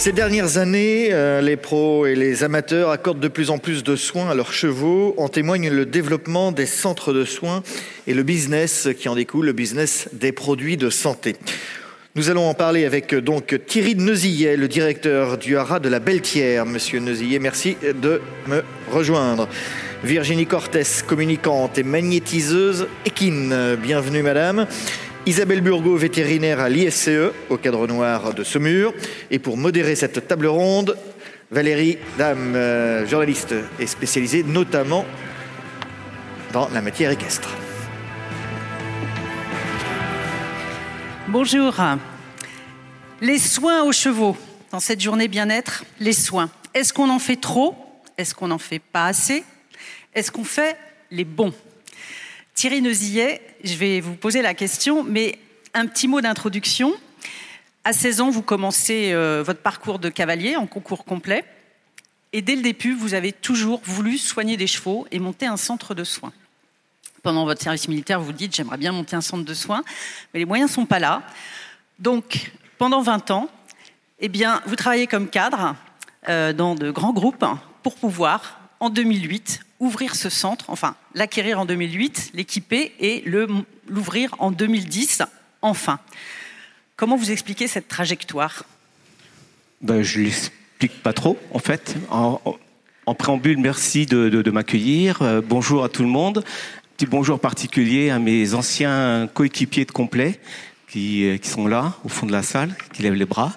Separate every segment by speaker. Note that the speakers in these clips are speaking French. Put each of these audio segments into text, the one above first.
Speaker 1: Ces dernières années, euh, les pros et les amateurs accordent de plus en plus de soins à leurs chevaux. En témoigne le développement des centres de soins et le business qui en découle, le business des produits de santé. Nous allons en parler avec donc Thierry Neuzillet, le directeur du haras de la Belletière. Monsieur Neuzillet, merci de me rejoindre. Virginie Cortès, communicante et magnétiseuse équine. Bienvenue madame. Isabelle Burgot, vétérinaire à l'ISCE, au cadre noir de Saumur. Et pour modérer cette table ronde, Valérie Dame, euh, journaliste et spécialisée notamment dans la matière équestre.
Speaker 2: Bonjour. Les soins aux chevaux. Dans cette journée bien-être, les soins. Est-ce qu'on en fait trop? Est-ce qu'on n'en fait pas assez? Est-ce qu'on fait les bons? Thierry Neuzillet, je vais vous poser la question, mais un petit mot d'introduction. À 16 ans, vous commencez euh, votre parcours de cavalier en concours complet. Et dès le début, vous avez toujours voulu soigner des chevaux et monter un centre de soins. Pendant votre service militaire, vous dites j'aimerais bien monter un centre de soins, mais les moyens ne sont pas là. Donc, pendant 20 ans, eh bien, vous travaillez comme cadre euh, dans de grands groupes pour pouvoir, en 2008, ouvrir ce centre, enfin l'acquérir en 2008, l'équiper et l'ouvrir en 2010, enfin. Comment vous expliquez cette trajectoire?
Speaker 3: Ben, Je ne l'explique pas trop, en fait. En, préambule, merci de, m'accueillir. Euh, bonjour à tout le monde. Petit bonjour particulier à mes anciens coéquipiers de complet qui, euh, qui, sont là, au fond de la salle, qui lèvent les bras.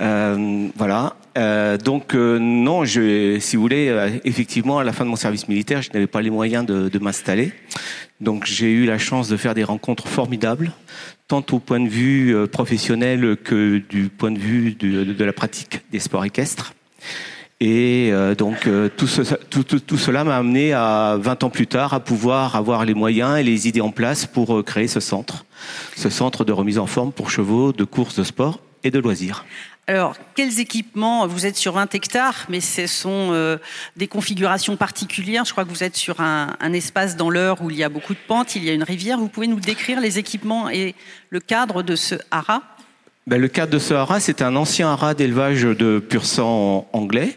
Speaker 3: Euh, voilà. Euh, donc euh, non, je, si vous voulez, euh, effectivement, à la fin de mon service militaire, je n'avais pas les moyens de, de m'installer. Donc j'ai eu la chance de faire des rencontres formidables, tant au point de vue professionnel que du point de vue de, de la pratique des sports équestres. Et donc tout, ce, tout, cela m'a amené à 20 ans plus tard à pouvoir avoir les moyens et les idées en place pour créer ce centre, ce centre de remise en forme pour chevaux, de courses de sport et de loisirs.
Speaker 2: Alors, quels équipements Vous êtes sur 20 hectares, mais ce sont euh, des configurations particulières. Je crois que vous êtes sur un, espace dans l'heure où il y a beaucoup de pentes, il y a une rivière. Vous pouvez nous décrire les équipements et le cadre de ce haras?
Speaker 3: Ben, le cadre de ce haras, c'est un ancien haras d'élevage de pur sang anglais,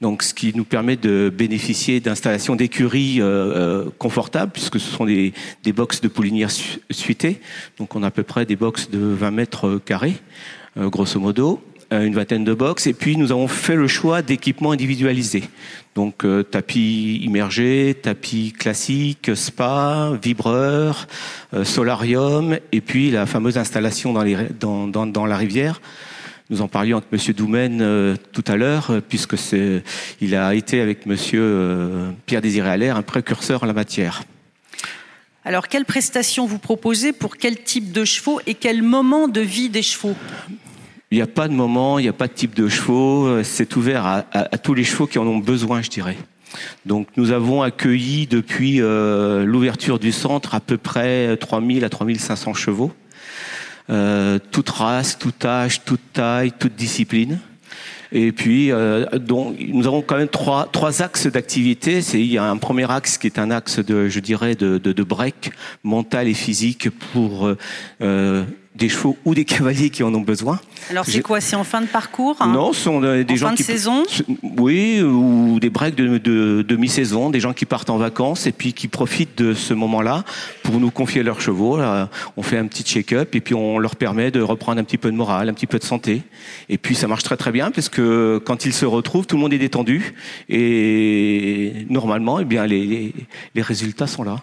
Speaker 3: donc ce qui nous permet de bénéficier d'installations d'écuries euh, euh, confortables, puisque ce sont des, des box de poulinières suitées. Donc on a à peu près des box de 20 mètres carrés, grosso modo. Euh, une vingtaine de box, et puis nous avons fait le choix d'équipements individualisés. Donc euh, tapis immergé, tapis classique, spa, vibreur, euh, solarium, et puis la fameuse installation dans, la rivière. Nous en parlions avec Monsieur Doumen tout à l'heure, puisque il a été avec Monsieur Pierre Désiré Allaire un précurseur en la matière.
Speaker 2: Alors, quelles prestations vous proposez pour quel type de chevaux et quel moment de vie des chevaux?
Speaker 3: Il n'y a pas de moment, il n'y a pas de type de chevaux. Euh, c'est ouvert à, tous les chevaux qui en ont besoin, je dirais. Donc nous avons accueilli depuis euh, l'ouverture du centre à peu près 3000 à 3500 chevaux. Euh, toute race, tout âge, toute taille, toute discipline. Et puis, euh, donc, nous avons quand même trois, trois axes d'activité. C'est il y a un premier axe qui est un axe de, je dirais, de, de, de break mental et physique pour euh, des chevaux ou des cavaliers qui en ont besoin.
Speaker 2: Alors c'est quoi? C'est en fin de parcours hein?
Speaker 3: Non, ce sont des
Speaker 2: en
Speaker 3: gens
Speaker 2: fin
Speaker 3: qui
Speaker 2: de saison?
Speaker 3: Oui, ou des breaks de, de, de mi-saison, des gens qui partent en vacances et puis qui profitent de ce moment-là pour nous confier leurs chevaux. on fait un petit check-up et puis on leur permet de reprendre un petit peu de morale, un petit peu de santé. Et puis ça marche très très bien parce que quand ils se retrouvent, tout le monde est détendu et normalement, eh bien les, les résultats sont là.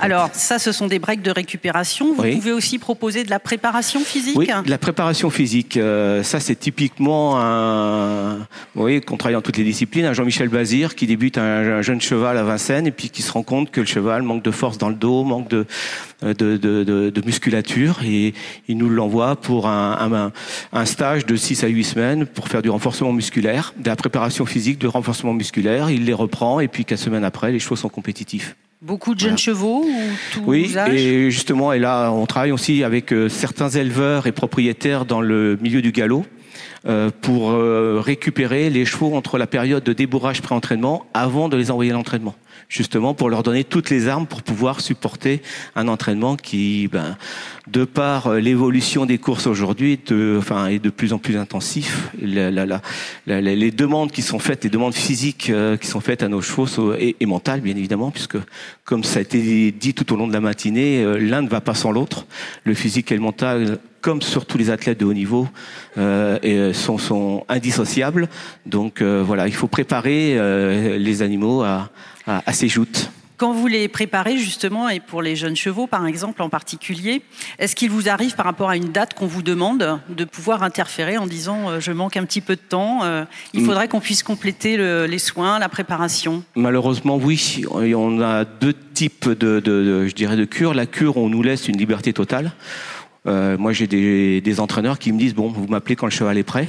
Speaker 2: Alors, ça, ce sont des breaks de récupération. Vous pouvez aussi proposer de la préparation physique
Speaker 3: Oui, de la préparation physique. Euh, ça, c'est typiquement un. Vous voyez, qu'on travaille dans toutes les disciplines. Un Jean-Michel Bazir qui débute un, jeune cheval à Vincennes et puis qui se rend compte que le cheval manque de force dans le dos, manque de, de, de, de, musculature et il nous l'envoie pour un, un, stage de 6 à 8 semaines pour faire du renforcement musculaire, de la préparation physique, de renforcement musculaire. Il les reprend et puis qu'à semaine après, les chevaux sont compétitifs.
Speaker 2: Beaucoup de jeunes chevaux ou tout
Speaker 3: Oui, et justement, et là, on travaille aussi avec euh, certains éleveurs et propriétaires dans le milieu du galop euh, pour euh, récupérer les chevaux entre la période de débourrage pré-entraînement avant de les envoyer à l'entraînement. Justement pour leur donner toutes les armes pour pouvoir supporter un entraînement qui, ben, de par euh, l'évolution des courses aujourd'hui, de, enfin, est de plus en plus intensif. La, les demandes qui sont faites, les demandes physiques euh, qui sont faites à nos chevaux et, et, mentales, bien évidemment, puisque comme ça a été dit tout au long de la matinée, euh, l'un ne va pas sans l'autre. Le physique et le mental comme sur tous les athlètes de haut niveau, euh, sont, sont, indissociables. Donc euh, voilà, il faut préparer euh, les animaux à, à, à ces joutes.
Speaker 2: Quand vous les préparez justement, et pour les jeunes chevaux par exemple en particulier, est-ce qu'il vous arrive par rapport à une date qu'on vous demande de pouvoir interférer en disant euh, je manque un petit peu de temps, euh, il faudrait qu'on puisse compléter le, les soins, la préparation?
Speaker 3: Malheureusement oui, on a deux types de, de, de je dirais de cures. La cure on nous laisse une liberté totale. Euh, moi j'ai des, des entraîneurs qui me disent bon vous m'appelez quand le cheval est prêt.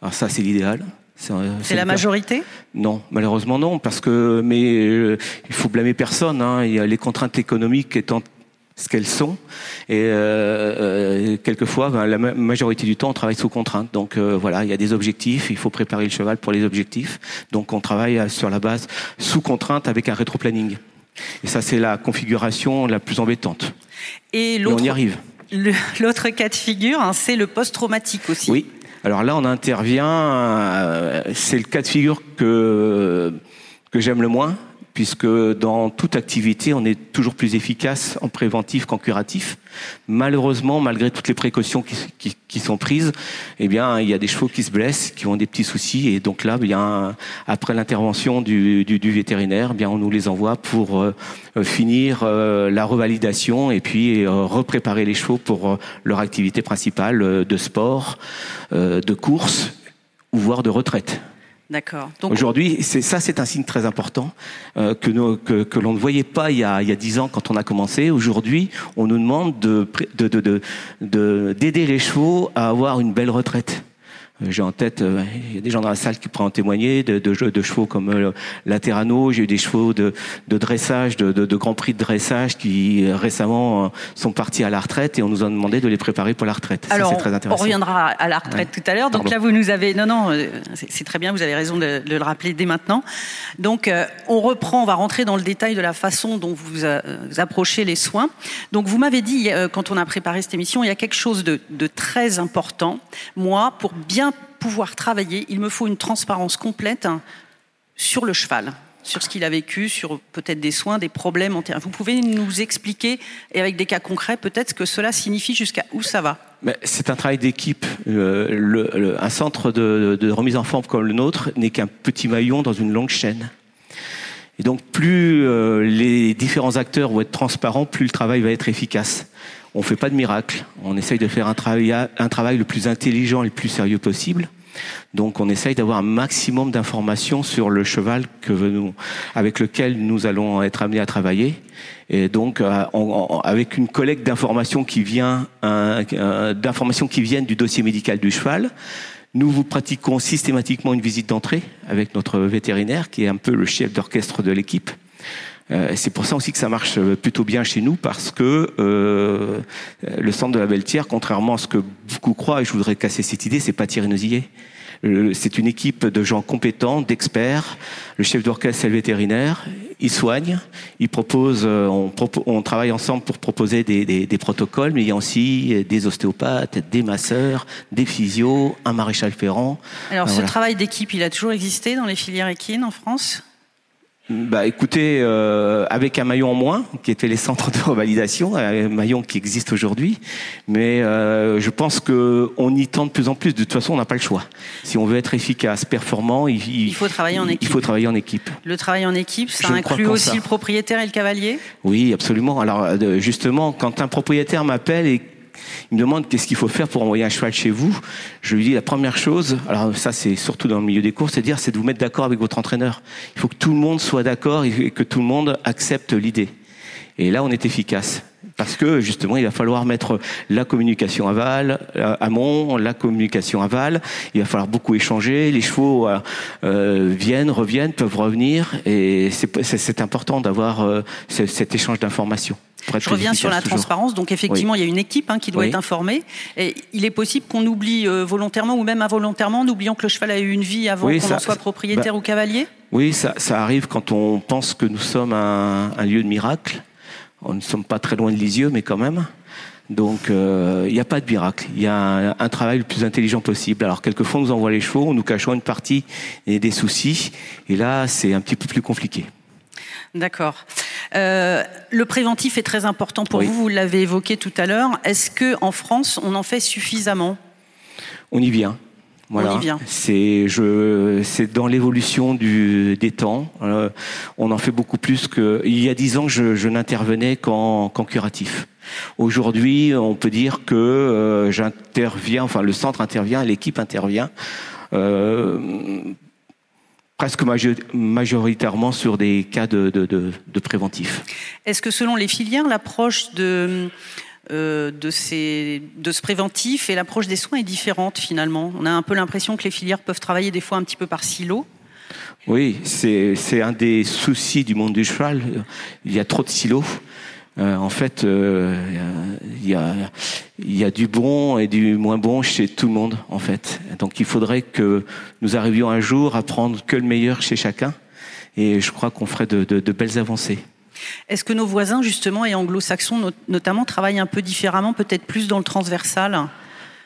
Speaker 3: Alors ça c'est l'idéal.
Speaker 2: C'est la majorité
Speaker 3: Non, malheureusement non, parce que mais euh, il faut blâmer personne. Hein. Il y a les contraintes économiques étant ce qu'elles sont, et euh, euh, quelquefois, ben, la majorité du temps, on travaille sous contrainte. Donc euh, voilà, il y a des objectifs, il faut préparer le cheval pour les objectifs. Donc on travaille sur la base sous contrainte avec un rétro-planning. Et ça, c'est la configuration la plus embêtante.
Speaker 2: Et
Speaker 3: on y arrive.
Speaker 2: L'autre cas de figure, hein, c'est le post-traumatique aussi.
Speaker 3: Oui. Alors là, on intervient. Euh, c'est le cas de figure que que j'aime le moins, puisque dans toute activité, on est toujours plus efficace en préventif qu'en curatif. Malheureusement, malgré toutes les précautions qui, sont prises, eh bien, il y a des chevaux qui se blessent, qui ont des petits soucis, et donc là, eh après l'intervention du, vétérinaire, eh on nous les envoie pour euh, finir euh, la revalidation et puis euh, repréparer les chevaux pour euh, leur activité principale euh, de sport, de course ou voire de retraite.
Speaker 2: D'accord.
Speaker 3: Aujourd'hui, c'est ça, c'est un signe très important euh, que, que, l'on ne voyait pas il y a dix ans quand on a commencé. Aujourd'hui, on nous demande de de, de, de d'aider les chevaux à avoir une belle retraite. J'ai en tête, euh, il y a des gens dans la salle qui pourraient en témoigner, de, de, de chevaux comme euh, Laterano, j'ai eu des chevaux de, de dressage, de, de, Grand Prix de dressage qui euh, récemment sont partis à la retraite et on nous a demandé de les préparer pour la retraite.
Speaker 2: Alors, Ça, très intéressant. on reviendra à la retraite ouais. tout à l'heure. Donc Pardon. là, vous nous avez... Non, non, c'est très bien, vous avez raison de, le rappeler dès maintenant. Donc, euh, on reprend, on va rentrer dans le détail de la façon dont vous, euh, vous approchez les soins. Donc, vous m'avez dit, euh, quand on a préparé cette émission, il y a quelque chose de, de très important. Moi, pour bien pouvoir travailler, il me faut une transparence complète sur le cheval, sur ce qu'il a vécu, sur peut-être des soins, des problèmes en terrain. Vous pouvez nous expliquer, et avec des cas concrets, peut-être ce que cela signifie, jusqu'à où ça va?
Speaker 3: C'est un travail d'équipe. Euh, un centre de, de, remise en forme comme le nôtre n'est qu'un petit maillon dans une longue chaîne. Et donc, plus euh, les différents acteurs vont être transparents, plus le travail va être efficace. On ne fait pas de miracle. On essaye de faire un travail, un travail le plus intelligent et le plus sérieux possible. Donc on essaye d'avoir un maximum d'informations sur le cheval que avec lequel nous allons être amenés à travailler. Et donc euh, avec une collecte d'informations qui vient d'informations qui viennent du dossier médical du cheval, nous vous pratiquons systématiquement une visite d'entrée avec notre vétérinaire qui est un peu le chef d'orchestre de l'équipe. Euh, c'est pour ça aussi que ça marche plutôt bien chez nous parce que euh, le centre de la Belletière, contrairement à ce que beaucoup croient, et je voudrais casser cette idée, c'est pas Thierry Nosillet. C'est une équipe de gens compétents, d'experts. Le chef d'orchestre, c'est le vétérinaire. Il soigne. Il propose. Euh, on, on travaille ensemble pour proposer des, des, des, protocoles, mais il y a aussi des ostéopathes, des masseurs, des physios, un maréchal ferrand.
Speaker 2: Alors, ce voilà. travail d'équipe, il a toujours existé dans les filières équines en France?
Speaker 3: Bah écoutez, euh, avec un maillon en moins, qui était les centres de revalidation, un maillon qui existe aujourd'hui, mais euh, je pense que on y tend de plus en plus. De toute façon, on n'a pas le choix. Si on veut être efficace, performant, il,
Speaker 2: il, il faut travailler en équipe.
Speaker 3: Il faut travailler en équipe.
Speaker 2: Le travail en équipe, ça je inclut aussi ça. le propriétaire et le cavalier?
Speaker 3: Oui, absolument. Alors euh, justement, quand un propriétaire m'appelle et il me demande qu'est-ce qu'il faut faire pour envoyer un cheval chez vous. Je lui dis la première chose, alors ça c'est surtout dans le milieu des courses, c'est dire c'est de vous mettre d'accord avec votre entraîneur. Il faut que tout le monde soit d'accord et que tout le monde accepte l'idée. Et là on est efficace. Parce que justement, il va falloir mettre la communication aval, amont, la communication aval. Il va falloir beaucoup échanger. Les chevaux euh, viennent, reviennent, peuvent revenir, et c'est important d'avoir euh, cet échange d'informations.
Speaker 2: Je reviens sur la transparence. Donc effectivement, il y a une équipe hein, qui doit être informée. Et il est possible qu'on oublie euh, volontairement ou même involontairement, en oubliant que le cheval a eu une vie avant qu'on en soit propriétaire bah, ou cavalier?
Speaker 3: Oui, ça, arrive quand on pense que nous sommes un, un lieu de miracle. On ne sommes pas très loin de Lisieux, mais quand même. Donc euh, il n'y a pas de miracle. Il y a un, travail le plus intelligent possible. Alors quelquefois on nous envoie les chevaux, nous cachons une partie et des soucis. Et là c'est un petit peu plus compliqué.
Speaker 2: D'accord. Euh, le préventif est très important pour vous. Vous l'avez évoqué tout à l'heure. Est-ce que en France on en fait suffisamment?
Speaker 3: On y vient. Voilà. C'est je c'est dans l'évolution du des temps. Euh, on en fait beaucoup plus que il y a dix ans. Je, je n'intervenais qu'en qu'en curatif. Aujourd'hui, on peut dire que euh, j'interviens, enfin le centre intervient, l'équipe intervient. Euh, presque majoritairement sur des cas de, de, de, de préventif.
Speaker 2: Est-ce que selon les filières, l'approche de, euh, de, ces, de ce préventif et l'approche des soins est différente finalement? On a un peu l'impression que les filières peuvent travailler des fois un petit peu par silo.
Speaker 3: Oui, c'est un des soucis du monde du cheval. Il y a trop de silos. Euh, en fait, euh, il y, a, y a du bon et du moins bon chez tout le monde, en fait. Donc, il faudrait que nous arrivions un jour à prendre que le meilleur chez chacun. Et je crois qu'on ferait de, de, de belles avancées.
Speaker 2: Est-ce que nos voisins, justement, et anglo-saxons notamment, travaillent un peu différemment, peut-être plus dans le transversal?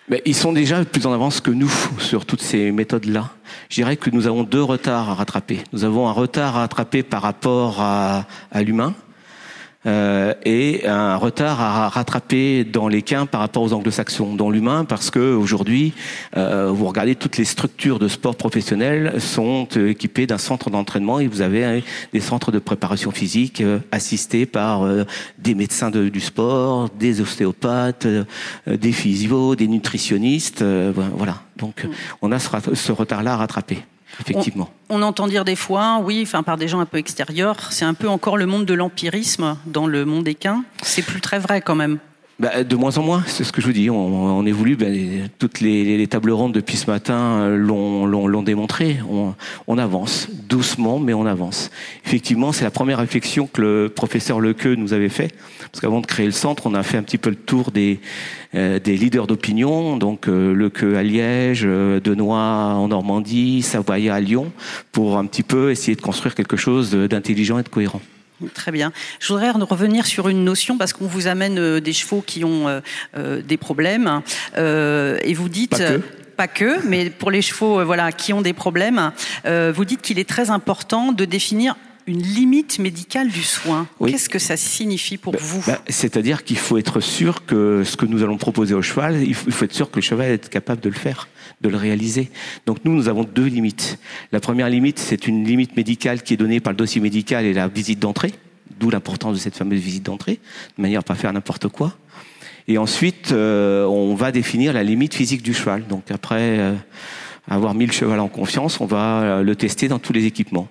Speaker 3: Mais ils sont déjà plus en avance que nous sur toutes ces méthodes-là. Je dirais que nous avons deux retards à rattraper. Nous avons un retard à rattraper par rapport à, à l'humain, euh, et un retard à rattraper dans les quins par rapport aux anglo-saxons, dans l'humain, parce que aujourd'hui, euh, vous regardez toutes les structures de sport professionnels sont euh, équipées d'un centre d'entraînement et vous avez hein, des centres de préparation physique euh, assistés par euh, des médecins de, du sport, des ostéopathes, des physios, des nutritionnistes, voilà. Donc, mm. on a ce, ce retard-là à rattraper. Effectivement.
Speaker 2: On, entend dire des fois, oui, enfin par des gens un peu extérieurs, c'est un peu encore le monde de l'empirisme dans le monde équin. C'est plus très vrai quand même.
Speaker 3: Bah, de moins en moins, c'est ce que je vous dis. On, on évolue. Ben, toutes les, les, tables rondes depuis ce matin euh, l'ont démontré. On, avance doucement, mais on avance. Effectivement, c'est la première réflexion que le professeur Lequeux nous avait fait. Parce qu'avant de créer le centre, on a fait un petit peu le tour des, euh, leaders d'opinion. Donc euh, Lequeux à Liège, euh, Denois en Normandie, Savoyat à Lyon, pour un petit peu essayer de construire quelque chose d'intelligent et de cohérent.
Speaker 2: Très bien. Je voudrais revenir sur une notion parce qu'on vous amène euh, des chevaux qui ont euh, euh, des problèmes et vous dites. Pas que. mais pour les chevaux voilà, qui ont des problèmes, vous dites qu'il est très important de définir une limite médicale du soin. Qu'est-ce que ça signifie pour bah, vous
Speaker 3: bah, C'est-à-dire qu'il faut être sûr que ce que nous allons proposer au cheval, il faut, être sûr que le cheval est capable de le faire de le réaliser. Donc nous, nous avons deux limites. La première limite, c'est une limite médicale qui est donnée par le dossier médical et la visite d'entrée, d'où l'importance de cette fameuse visite d'entrée, de manière à pas faire n'importe quoi. Et ensuite, euh, on va définir la limite physique du cheval. Donc après euh, avoir mis le cheval en confiance, on va euh, le tester dans tous les équipements.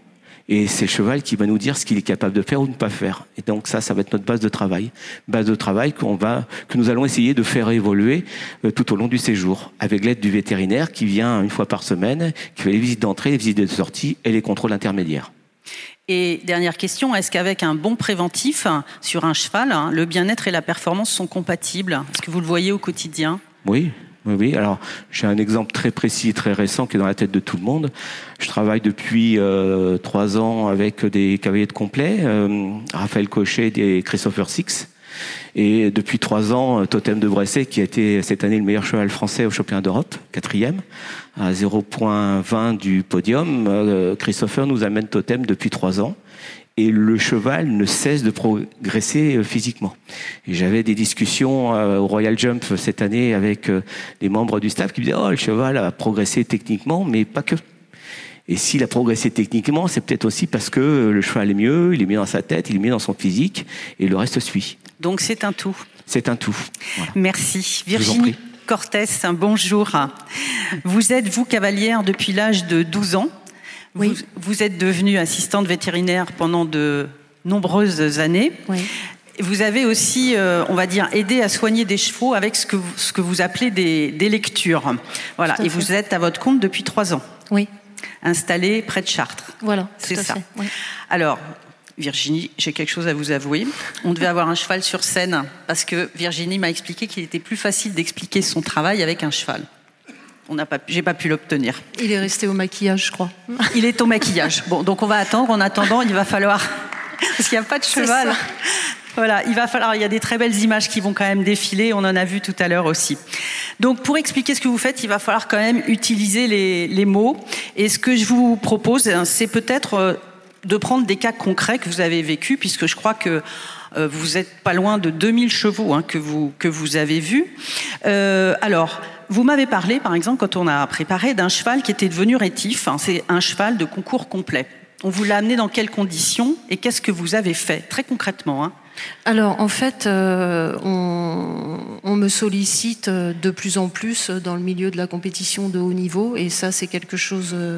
Speaker 3: Et c'est le cheval qui va nous dire ce qu'il est capable de faire ou de ne pas faire. Et donc ça, ça va être notre base de travail. Base de travail qu'on va, que nous allons essayer de faire évoluer euh, tout au long du séjour, avec l'aide du vétérinaire qui vient une fois par semaine, qui fait les visites d'entrée, les visites de sortie et les contrôles intermédiaires.
Speaker 2: Et dernière question, est-ce qu'avec un bon préventif sur un cheval, hein, le bien-être et la performance sont compatibles? Est-ce que vous le voyez au quotidien?
Speaker 3: Oui, oui, Alors, j'ai un exemple très précis, très récent, qui est dans la tête de tout le monde. Je travaille depuis euh, trois ans avec des cavaliers de complet, euh, Raphaël Cochet et Christopher Six. Et depuis trois ans, Totem de Bresset, qui a été cette année le meilleur cheval français au championnat d'Europe, quatrième, à 0.20 du podium. Euh, Christopher nous amène Totem depuis trois ans et le cheval ne cesse de progresser euh, physiquement. Et j'avais des discussions euh, au Royal Jump cette année avec euh, des membres du staff qui me disaient oh le cheval a progressé techniquement, mais pas que. Et s'il a progressé techniquement, c'est peut-être aussi parce que le cheval est mieux, il est mieux dans sa tête, il est mieux dans son physique, et le reste suit.
Speaker 2: Donc c'est un tout.
Speaker 3: C'est un tout.
Speaker 2: Merci. Virginie Cortès, un bonjour. Vous êtes, vous, cavalière depuis l'âge de 12 ans. Vous, êtes devenue assistante vétérinaire pendant de nombreuses années. Vous avez aussi, euh, on va dire, aidé à soigner des chevaux avec ce que vous, ce que vous appelez des, lectures. Voilà. Et vous êtes à votre compte depuis trois ans.
Speaker 4: Oui.
Speaker 2: Installé près de Chartres.
Speaker 4: Voilà.
Speaker 2: C'est ça. Alors, Virginie, j'ai quelque chose à vous avouer. On devait avoir un cheval sur scène parce que Virginie m'a expliqué qu'il était plus facile d'expliquer son travail avec un cheval. On n'a pas, j'ai pas pu l'obtenir.
Speaker 4: Il est resté au maquillage, je crois.
Speaker 2: Il est au maquillage. Bon, donc on va attendre. En attendant, il va falloir parce qu'il n'y a pas de cheval. Voilà, il va falloir. Il y a des très belles images qui vont quand même défiler. On en a vu tout à l'heure aussi. Donc, pour expliquer ce que vous faites, il va falloir quand même utiliser les, les mots. Et ce que je vous propose, c'est peut-être euh, de prendre des cas concrets que vous avez vécus, puisque je crois que euh, vous êtes pas loin de 2000 chevaux hein, que, vous, que vous avez vus. Euh, alors, vous m'avez parlé, par exemple, quand on a préparé, d'un cheval qui était devenu rétif. Hein, c'est un cheval de concours complet. On vous l'a amené dans quelles conditions et qu'est-ce que vous avez fait, très concrètement hein?
Speaker 4: Alors en fait, euh, on, me sollicite euh, de plus en plus dans le milieu de la compétition de haut niveau et ça c'est quelque chose euh,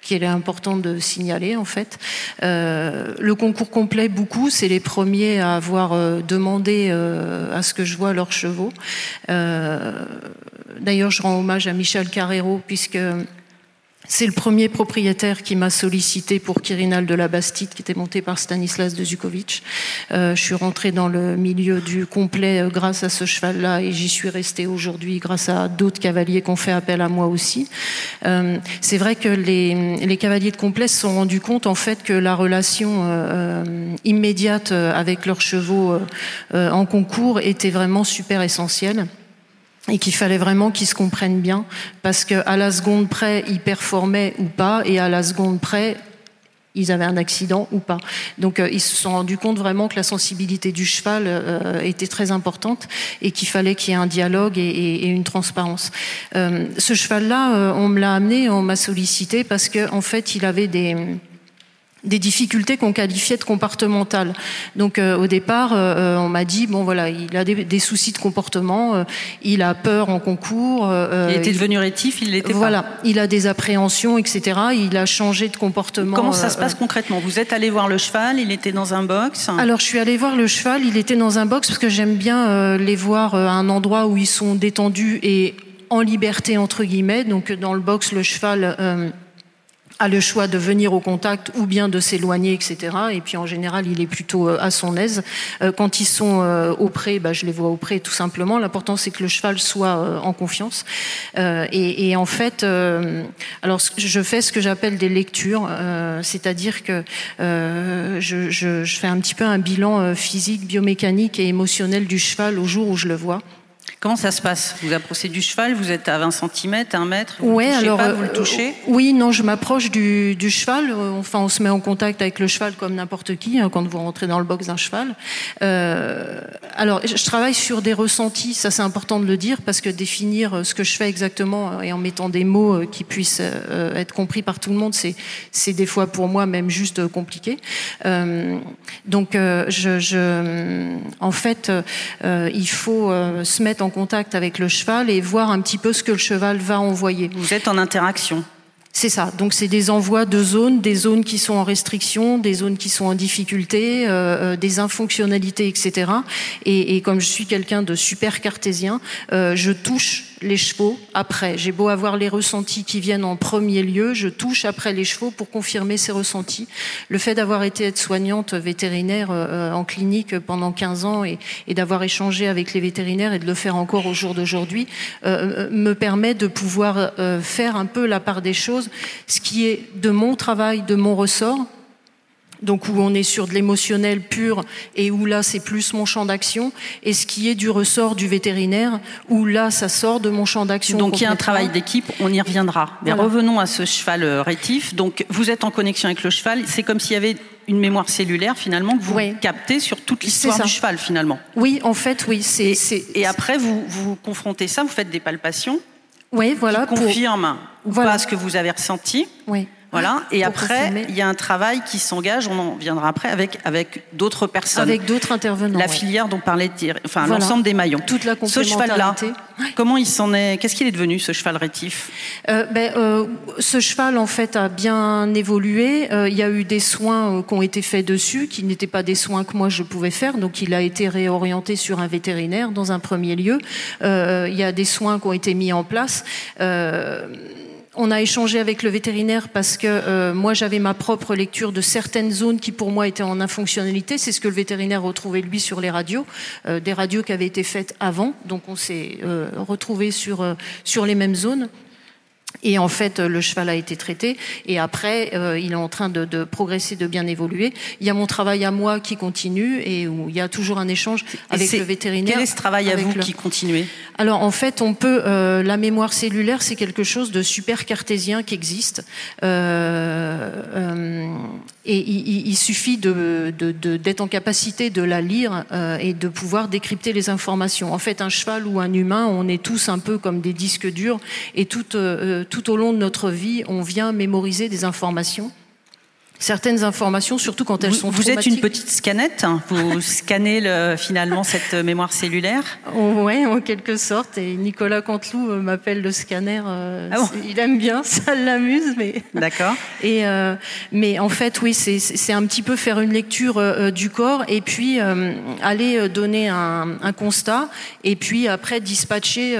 Speaker 4: qu'il est important de signaler en fait. Le concours complet, beaucoup, c'est les premiers à avoir demandé à ce que je vois leurs chevaux. D'ailleurs, je rends hommage à Michel Carrero puisque c'est le premier propriétaire qui m'a sollicité pour Quirinal de la Bastide, qui était monté par Stanislas de Zukovic. Euh, je suis rentrée dans le milieu du complet euh, grâce à ce cheval-là et j'y suis restée aujourd'hui grâce à d'autres cavaliers qui ont fait appel à moi aussi. Euh, c'est vrai que les, cavaliers de complet se sont rendus compte en fait que la relation immédiate avec leurs chevaux en concours était vraiment super essentielle et qu'il fallait vraiment qu'ils se comprennent bien parce qu'à la seconde près, ils performaient ou pas, et à la seconde près, ils avaient un accident ou pas. Donc euh, ils se sont rendus compte vraiment que la sensibilité du cheval euh, était très importante et qu'il fallait qu'il y ait un dialogue et, une transparence. Euh, ce cheval-là, euh, on me l'a amené, on m'a sollicité parce qu'en en fait, il avait des des difficultés qu'on qualifiait de comportementales. Donc euh, au départ, euh, on m'a dit bon voilà, il a des, des soucis de comportement, euh, il a peur en concours.
Speaker 2: Euh, il était devenu rétif, il l'était
Speaker 4: Voilà,
Speaker 2: pas.
Speaker 4: il a des appréhensions, etc. Il a changé de comportement.
Speaker 2: Comment ça se passe concrètement? Vous êtes allé voir le cheval, il était dans un box?
Speaker 4: Alors je suis allée voir le cheval, il était dans un box parce que j'aime bien les voir à un endroit où ils sont détendus et en liberté entre guillemets. Donc dans le box, le cheval a le choix de venir au contact ou bien de s'éloigner, etc. Et puis en général, il est plutôt euh, à son aise. Euh, quand ils sont euh, au pré, bah, je les vois au pré tout simplement. L'important, c'est que le cheval soit en confiance. Et, et, en fait, alors je fais ce que j'appelle des lectures, c'est-à-dire que je, je, je fais un petit peu un bilan physique, biomécanique et émotionnel du cheval au jour où je le vois.
Speaker 2: Comment ça se passe? Vous approchez du cheval, vous êtes à 20 cm, 1 mètre
Speaker 4: vous Ouais, alors
Speaker 2: pas, vous le touchez?
Speaker 4: euh, Oui, non, je m'approche du, du, cheval. Euh, enfin, on se met en contact avec le cheval comme n'importe qui hein, quand vous rentrez dans le box d'un cheval. Euh, alors, je travaille sur des ressentis. Ça, c'est important de le dire parce que définir ce que je fais exactement et en mettant des mots qui puissent euh, être compris par tout le monde, c'est c'est des fois pour moi même juste compliqué. Euh, donc, je, je, en fait, il faut se mettre en contact avec le cheval et voir un petit peu ce que le cheval va envoyer.
Speaker 2: Vous êtes en interaction
Speaker 4: c'est ça. Donc c'est des envois de zones, des zones qui sont en restriction, des zones qui sont en difficulté, euh, euh des infonctionnalités, etc. Et, et, comme je suis quelqu'un de super cartésien, euh, je touche les chevaux après. J'ai beau avoir les ressentis qui viennent en premier lieu, je touche après les chevaux pour confirmer ces ressentis. Le fait d'avoir été aide-soignante vétérinaire euh, en clinique pendant 15 ans et, et d'avoir échangé avec les vétérinaires et de le faire encore au jour d'aujourd'hui euh, me permet de pouvoir euh, faire un peu la part des choses, ce qui est de mon travail, de mon ressort, donc où on est sur de l'émotionnel pur et où là c'est plus mon champ d'action, et ce qui est du ressort du vétérinaire, où là ça sort de mon champ d'action.
Speaker 2: Donc il y a un travail d'équipe, on y reviendra. Mais voilà. revenons à ce cheval euh, rétif. Donc vous êtes en connexion avec le cheval, c'est comme s'il y avait une mémoire cellulaire finalement que vous oui. captez sur toute l'histoire du cheval finalement.
Speaker 4: Oui, en fait, oui.
Speaker 2: Et, et, après vous vous confrontez ça, vous faites des palpations.
Speaker 4: Oui, voilà.
Speaker 2: Qui confirment pour... ou voilà. pas ce que vous avez ressenti.
Speaker 4: Oui.
Speaker 2: Voilà. Et après, il y a un travail qui s'engage, on en viendra après, avec, avec d'autres personnes.
Speaker 4: Avec d'autres intervenants.
Speaker 2: La filière dont parlait enfin voilà. l'ensemble des maillons.
Speaker 4: Toute la
Speaker 2: Ce cheval-là, comment il s'en est, qu'est-ce qu'il est devenu, ce cheval rétif?
Speaker 4: Euh, ben, euh, Ce cheval, en fait, a bien évolué. Euh, il y a eu des soins qui ont été faits dessus, qui n'étaient pas des soins que moi je pouvais faire. Donc il a été réorienté sur un vétérinaire dans un premier lieu. il y a des soins qui ont été mis en place on a échangé avec le vétérinaire parce que euh, moi j'avais ma propre lecture de certaines zones qui pour moi étaient en infonctionnalité. C'est ce que le vétérinaire retrouvait lui sur les radios, euh, des radios qui avaient été faites avant. Donc on s'est euh, retrouvé sur sur les mêmes zones. Et en fait, le cheval a été traité. Et après, euh, il est en train de, de, progresser, de bien évoluer. Il y a mon travail à moi qui continue et où il y a toujours un échange avec le vétérinaire.
Speaker 2: Quel est ce travail à vous qui continue
Speaker 4: Alors en fait, on peut. Euh, la mémoire cellulaire, c'est quelque chose de super cartésien qui existe. Euh, euh et il, il suffit de, d'être en capacité de la lire euh, et de pouvoir décrypter les informations. En fait, un cheval ou un humain, on est tous un peu comme des disques durs et tout tout au long de notre vie, on vient mémoriser des informations certaines informations, surtout quand elles sont
Speaker 2: Vous êtes une petite scanette, hein. vous scannez le, finalement cette mémoire cellulaire?
Speaker 4: Oh, Oui, en quelque sorte. Et Nicolas Canteloup euh, m'appelle le scanner. Euh, ah il aime bien, ça l'amuse. Mais...
Speaker 2: D'accord.
Speaker 4: Et euh, mais en fait, oui, c'est un petit peu faire une lecture euh, du corps et puis euh, aller donner un, un, constat et puis après dispatcher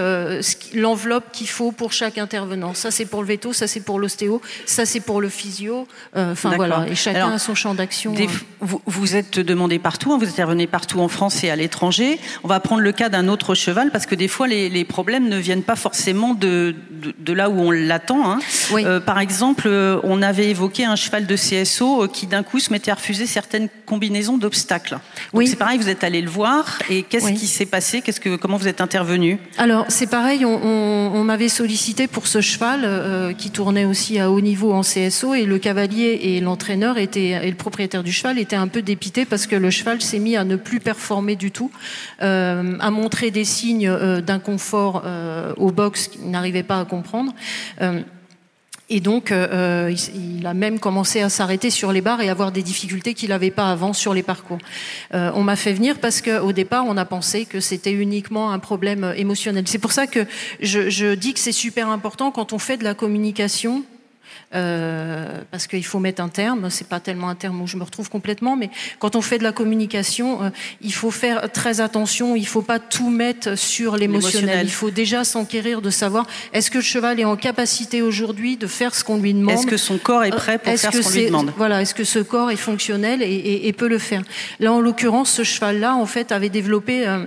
Speaker 4: l'enveloppe qu'il faut pour chaque intervenant. Ça, c'est pour le veto, ça, c'est pour l'ostéo, ça, c'est pour le physio. Enfin, voilà et chacun a son champ d'action. Hein.
Speaker 2: Vous, vous, êtes demandé partout, hein, vous intervenez partout en France et à l'étranger. On va prendre le cas d'un autre cheval parce que des fois les, les, problèmes ne viennent pas forcément de, de, de là où on l'attend. Hein.
Speaker 4: Oui.
Speaker 2: Euh, par exemple, euh, on avait évoqué un cheval de CSO euh, qui d'un coup se mettait à refuser certaines combinaisons d'obstacles. Oui. C'est pareil, vous êtes allé le voir et qu'est-ce oui. qui s'est passé? Qu'est-ce que comment vous êtes intervenu?
Speaker 4: Alors c'est pareil, on, on, on m'avait sollicité pour ce cheval euh, qui tournait aussi à haut niveau en CSO et le cavalier et l'entraîneur l'entraîneur était, et le propriétaire du cheval était un peu dépité parce que le cheval s'est mis à ne plus performer du tout, euh, à montrer des signes euh, d'inconfort euh, au box qu'il n'arrivait pas à comprendre. Et donc, il, a même commencé à s'arrêter sur les barres et avoir des difficultés qu'il n'avait pas avant sur les parcours. On m'a fait venir parce qu'au départ, on a pensé que c'était uniquement un problème émotionnel. C'est pour ça que je dis que c'est super important quand on fait de la communication euh, parce qu'il faut mettre un terme. C'est pas tellement un terme où je me retrouve complètement, mais quand on fait de la communication, euh, il faut faire très attention. Il faut pas tout mettre sur l'émotionnel. Il faut déjà s'enquérir de savoir est-ce que le cheval est en capacité aujourd'hui de faire ce qu'on lui demande?
Speaker 2: Est-ce que son corps est prêt pour faire ce qu'on lui demande?
Speaker 4: Voilà. Est-ce que ce corps est fonctionnel et, et, et, peut le faire? Là, en l'occurrence, ce cheval-là, en fait, avait développé euh,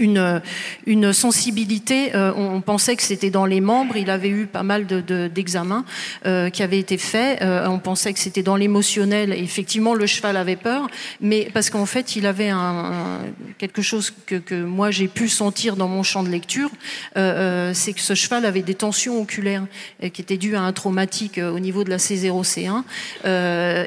Speaker 4: une, une sensibilité. Euh, on pensait que c'était dans les membres. Il avait eu pas mal d'examens de, de, euh, qui avaient été faits. Euh, on pensait que c'était dans l'émotionnel. Effectivement, le cheval avait peur, mais parce qu'en fait, il avait un, un, quelque chose que, que moi j'ai pu sentir dans mon champ de lecture, c'est que ce cheval avait des tensions oculaires qui étaient dues à un traumatique au niveau de la C0C1.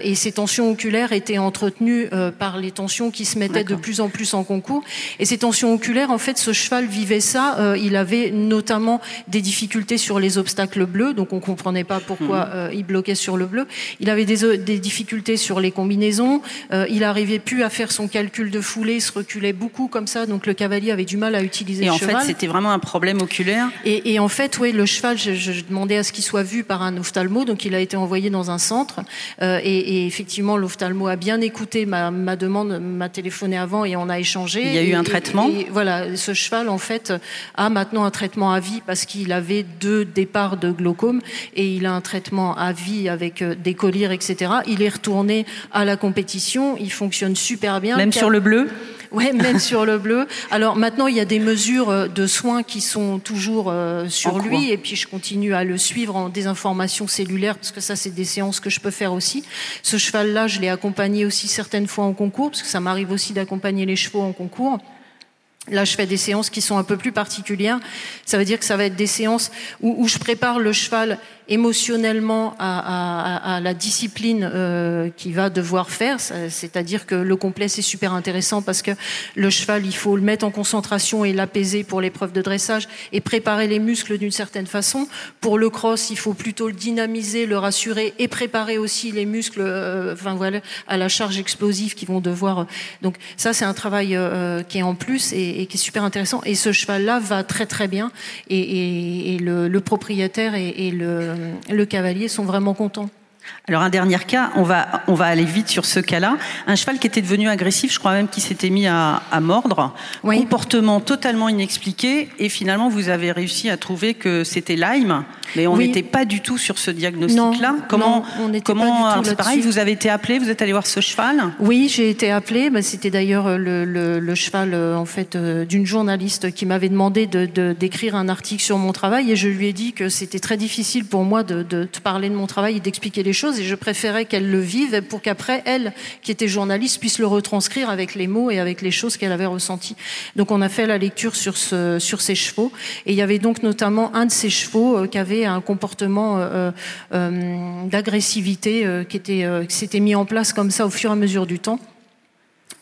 Speaker 4: et ces tensions oculaires étaient entretenues par les tensions qui se mettaient de plus en plus en concours. Et ces tensions oculaires en fait, ce cheval vivait ça. Euh, il avait notamment des difficultés sur les obstacles bleus, donc on comprenait pas pourquoi mmh. euh, il bloquait sur le bleu. Il avait des, des difficultés sur les combinaisons. Euh, il arrivait plus à faire son calcul de foulée, il se reculait beaucoup comme ça, donc le cavalier avait du mal à utiliser
Speaker 2: et
Speaker 4: le
Speaker 2: en
Speaker 4: cheval.
Speaker 2: fait, c'était vraiment un problème oculaire.
Speaker 4: Et, et en fait, oui, le cheval, je, je, demandais à ce qu'il soit vu par un ophtalmo, donc il a été envoyé dans un centre. Euh, et, et, effectivement, l'ophtalmo a bien écouté ma, ma demande, m'a téléphoné avant et on a échangé.
Speaker 2: Il y a eu
Speaker 4: et,
Speaker 2: un traitement.
Speaker 4: voilà, ce cheval en fait a maintenant un traitement à vie parce qu'il avait deux départs de glaucome et il a un traitement à vie avec euh, des collyres, etc. Il est retourné à la compétition, il fonctionne super bien.
Speaker 2: Même sur le bleu?
Speaker 4: Oui, même sur le bleu. Alors maintenant, il y a des mesures euh, de soins qui sont toujours euh, sur lui, et puis je continue à le suivre en désinformation cellulaire, parce que ça, c'est des séances que je peux faire aussi. Ce cheval-là, je l'ai accompagné aussi certaines fois en concours, parce que ça m'arrive aussi d'accompagner les chevaux en concours. Là, je fais des séances qui sont un peu plus particulières. Ça veut dire que ça va être des séances où, je prépare le cheval émotionnellement à, à, à la discipline euh, qu'il va devoir faire. C'est-à-dire que le complet, c'est super intéressant parce que le cheval, il faut le mettre en concentration et l'apaiser pour l'épreuve de dressage et préparer les muscles d'une certaine façon. Pour le cross, il faut plutôt le dynamiser, le rassurer et préparer aussi les muscles euh, enfin, voilà, à la charge explosive qu'ils vont devoir. Euh, donc ça, c'est un travail euh, qui est en plus et, et, qui est super intéressant. Et ce cheval-là va très très bien et, et, et le, le, propriétaire et le, le cavalier sont vraiment contents.
Speaker 2: Alors un dernier cas, on va, on va aller vite sur ce cas-là. Un cheval qui était devenu agressif, je crois même qu'il s'était mis à, à mordre.
Speaker 4: Oui.
Speaker 2: Comportement totalement inexpliqué. Et finalement, vous avez réussi à trouver que c'était Lyme. Mais on
Speaker 4: Oui.
Speaker 2: n'était pas du tout sur ce diagnostic-là. Comment,
Speaker 4: non, on
Speaker 2: comment alors c'est pareil, vous avez été appelé, vous êtes allé voir ce cheval?
Speaker 4: Oui, j'ai été appelée. Bah, C'était d'ailleurs euh, le, le- le cheval euh, en fait euh, d'une journaliste qui m'avait demandé de de- d'écrire un article sur mon travail et je lui ai dit que c'était très difficile pour moi de, de parler de mon travail et d'expliquer les choses et je préférais qu'elle le vive pour qu'après elle, qui était journaliste, puisse le retranscrire avec les mots et avec les choses qu'elle avait ressenties. Donc on a fait la lecture sur ce sur ces chevaux et il y avait donc notamment un de ces chevaux euh, qui avait un comportement euh, euh, d'agressivité euh, qui était euh, qui s'était mis en place comme ça au fur et à mesure du temps.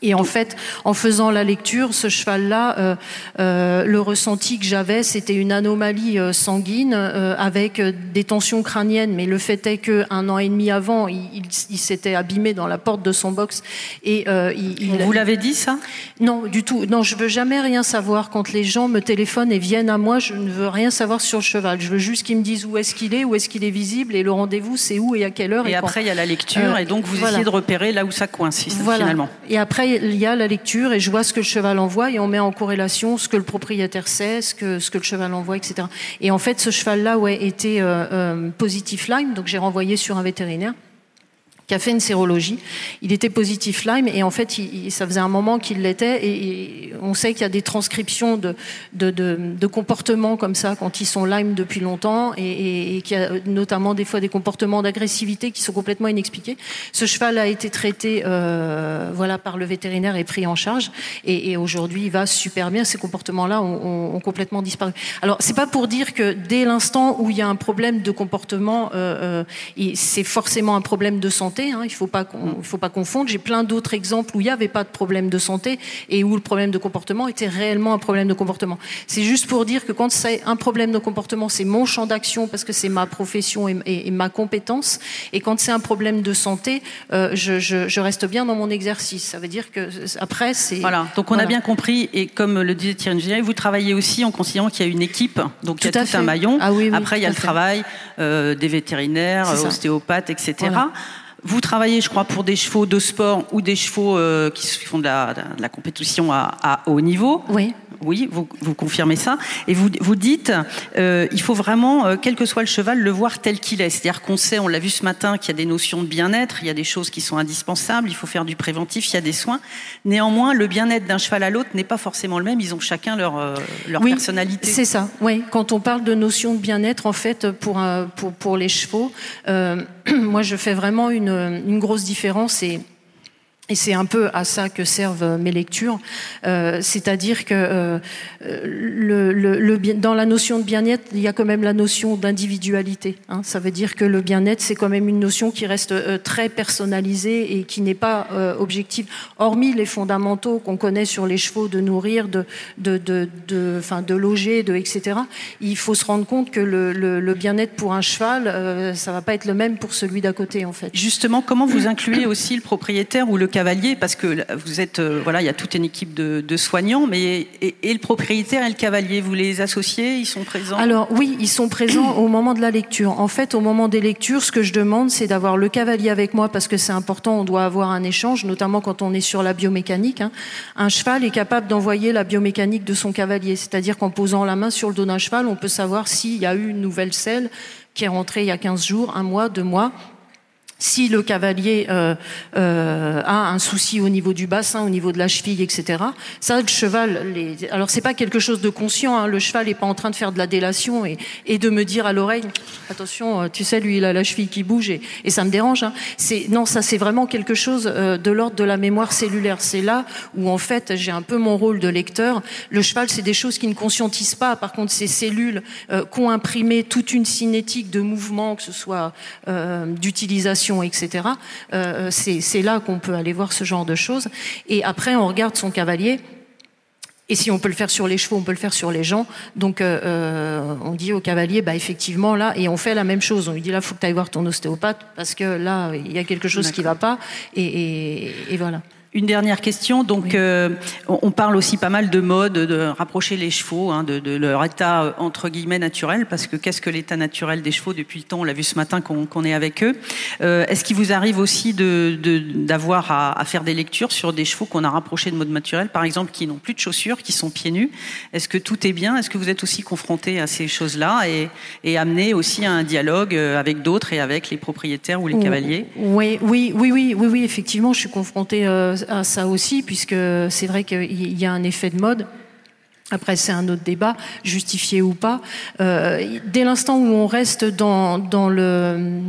Speaker 4: Et en fait, en faisant la lecture, ce cheval-là, euh, euh, le ressenti que j'avais, c'était une anomalie euh, sanguine euh, avec euh, des tensions crâniennes. Mais le fait est que un an et demi avant, il, il- il s'était abîmé dans la porte de son box et euh, il,
Speaker 2: vous l'avez dit ça?
Speaker 4: Non, du tout. Non, je veux jamais rien savoir. Quand les gens me téléphonent et viennent à moi, je ne veux rien savoir sur le cheval. Je veux juste qu'ils me disent où est-ce qu'il est, où est-ce qu'il est visible, et le rendez-vous, c'est où et à quelle heure.
Speaker 2: Et après, il y a la lecture, et donc vous
Speaker 4: voilà.
Speaker 2: essayez de repérer là où ça coince
Speaker 4: Voilà.
Speaker 2: finalement.
Speaker 4: Et après, il y a la lecture et je vois ce que le cheval envoie et on met en corrélation ce que le propriétaire sait, ce que, ce que le cheval envoie, etc. Et en fait, ce cheval-là, ouais, était euh, euh, positif Lyme, donc j'ai renvoyé sur un vétérinaire a fait une sérologie. Il était positif Lyme et en fait, ça faisait un moment qu'il l'était et, on sait qu'il y a des transcriptions de, comportements comme ça quand ils sont Lyme depuis longtemps et, qu'il y a notamment des fois des comportements d'agressivité qui sont complètement inexpliqués. Ce cheval a été traité euh, voilà par le vétérinaire et pris en charge et, aujourd'hui il va super bien. Ces comportements-là ont, complètement disparu. Alors c'est pas pour dire que dès l'instant où il y a un problème de comportement, euh, euh, c'est forcément un problème de santé. Hein, il faut il faut pas confondre. J'ai plein d'autres exemples où il n'y avait pas de problème de santé et où le problème de comportement était réellement un problème de comportement. C'est juste pour dire que quand c'est un problème de comportement, c'est mon champ d'action parce que c'est ma profession et, et- et ma compétence. Et quand c'est un problème de santé, euh, je, je- je reste bien dans mon exercice. Ça veut dire que après c'est
Speaker 2: Voilà, donc on
Speaker 4: Voilà.
Speaker 2: a bien compris, et comme le disait Thierry Ngénier, vous travaillez aussi en considérant qu'il y a une équipe, donc il y a
Speaker 4: Tout
Speaker 2: un maillon.
Speaker 4: Ah oui, oui,
Speaker 2: Après, il y a le
Speaker 4: fait.
Speaker 2: travail euh, des vétérinaires, ostéopathes, etc.
Speaker 4: Voilà.
Speaker 2: Vous travaillez, je crois, pour des chevaux de sport ou des chevaux euh, qui font de la, de la compétition à, à haut niveau.
Speaker 4: Oui.
Speaker 2: Oui, vous, vous confirmez ça. Et vous, vous dites, euh, il faut vraiment, euh, quel que soit le cheval, le voir tel qu'il est. C'est-à-dire qu'on sait, on l'a vu ce matin, qu'il y a des notions de bien-être, il y a des choses qui sont indispensables, il faut faire du préventif, il y a des soins. Néanmoins, le bien-être d'un cheval à l'autre n'est pas forcément le même. Ils ont chacun leur, euh, leur
Speaker 4: Oui,
Speaker 2: personnalité.
Speaker 4: C'est ça. Oui. Quand on parle de notion de bien-être, en fait, pour un- pour pour les chevaux, moi, je fais vraiment une une grosse différence et et c'est un peu à ça que servent euh, mes lectures, Euh, c'est-à-dire que euh, dans la notion de bien-être, il y a quand même la notion d'individualité. hein. Ça veut dire que le bien-être, c'est quand même une notion qui reste très personnalisée et qui n'est pas objective. Hormis les fondamentaux qu'on connaît sur les chevaux, de nourrir, de, de, de, de, de loger, de etc. Il faut se rendre compte que le, le, bien-être pour un cheval, ça va pas être le même pour celui d'à côté, en fait.
Speaker 2: Justement, comment vous incluez aussi le propriétaire ou le cavalier Parce que vous êtes, euh, voilà, il y a toute une équipe de, soignants, mais et, et le propriétaire et le cavalier, vous les associez Ils sont présents?
Speaker 4: Alors oui, ils sont présents au moment de la lecture. En fait, au moment des lectures, ce que je demande, c'est d'avoir le cavalier avec moi parce que c'est important. On doit avoir un échange, notamment quand on est sur la biomécanique. hein. Un cheval est capable d'envoyer la biomécanique de son cavalier, c'est-à-dire qu'en posant la main sur le dos d'un cheval, on peut savoir s'il y a eu une nouvelle selle qui est rentrée il y a 15 jours, un mois, deux mois. Si le cavalier euh, euh, a un souci au niveau du bassin, au niveau de la cheville, etc. Ça, le cheval. Les... Alors, c'est pas quelque chose de conscient. Hein. Le cheval est pas en train de faire de la délation et, et de me dire à l'oreille attention, euh, tu sais, lui, il a la cheville qui bouge et, et ça me dérange. Hein. C'est non, ça, c'est vraiment quelque chose euh, de l'ordre de la mémoire cellulaire. C'est là où en fait, j'ai un peu mon rôle de lecteur. Le cheval, c'est des choses qui ne conscientisent pas. Par contre, ces cellules euh, qui ont imprimé toute une cinétique de mouvement, que ce soit euh, etc. Euh, c'est c'est là qu'on peut aller voir ce genre de choses. Et après, on regarde son cavalier. Et si on peut le faire sur les chevaux, on peut le faire sur les gens. Donc, euh, euh, on dit au cavalier, bah effectivement là, et on fait la même chose. On lui dit là, faut que tu ailles voir ton ostéopathe parce que là, il y a quelque chose qui va pas. Et, et, et voilà.
Speaker 2: Une dernière question. Donc, euh, on parle aussi pas mal de mode, de rapprocher les chevaux hein, de, de, leur état euh, entre guillemets naturel, parce que qu'est-ce que l'état naturel des chevaux depuis le temps On l'a vu ce matin qu'on est avec eux. Euh, Est-ce qu'il vous arrive aussi d'avoir de, à, à, faire des lectures sur des chevaux qu'on a rapprochés de mode naturel, par exemple, qui n'ont plus de chaussures, qui sont pieds nus? Est-ce que tout est bien? Est-ce que vous êtes aussi confronté à ces choses-là et, et amené aussi à un dialogue avec d'autres et avec les propriétaires ou les cavaliers?
Speaker 4: Oui, oui, oui, oui, oui, oui, effectivement, je suis confrontée. Euh à ça aussi, puisque c'est vrai qu'il y a un effet de mode. Après, c'est un autre débat, justifié ou pas. Euh, dès l'instant où on reste dans, dans le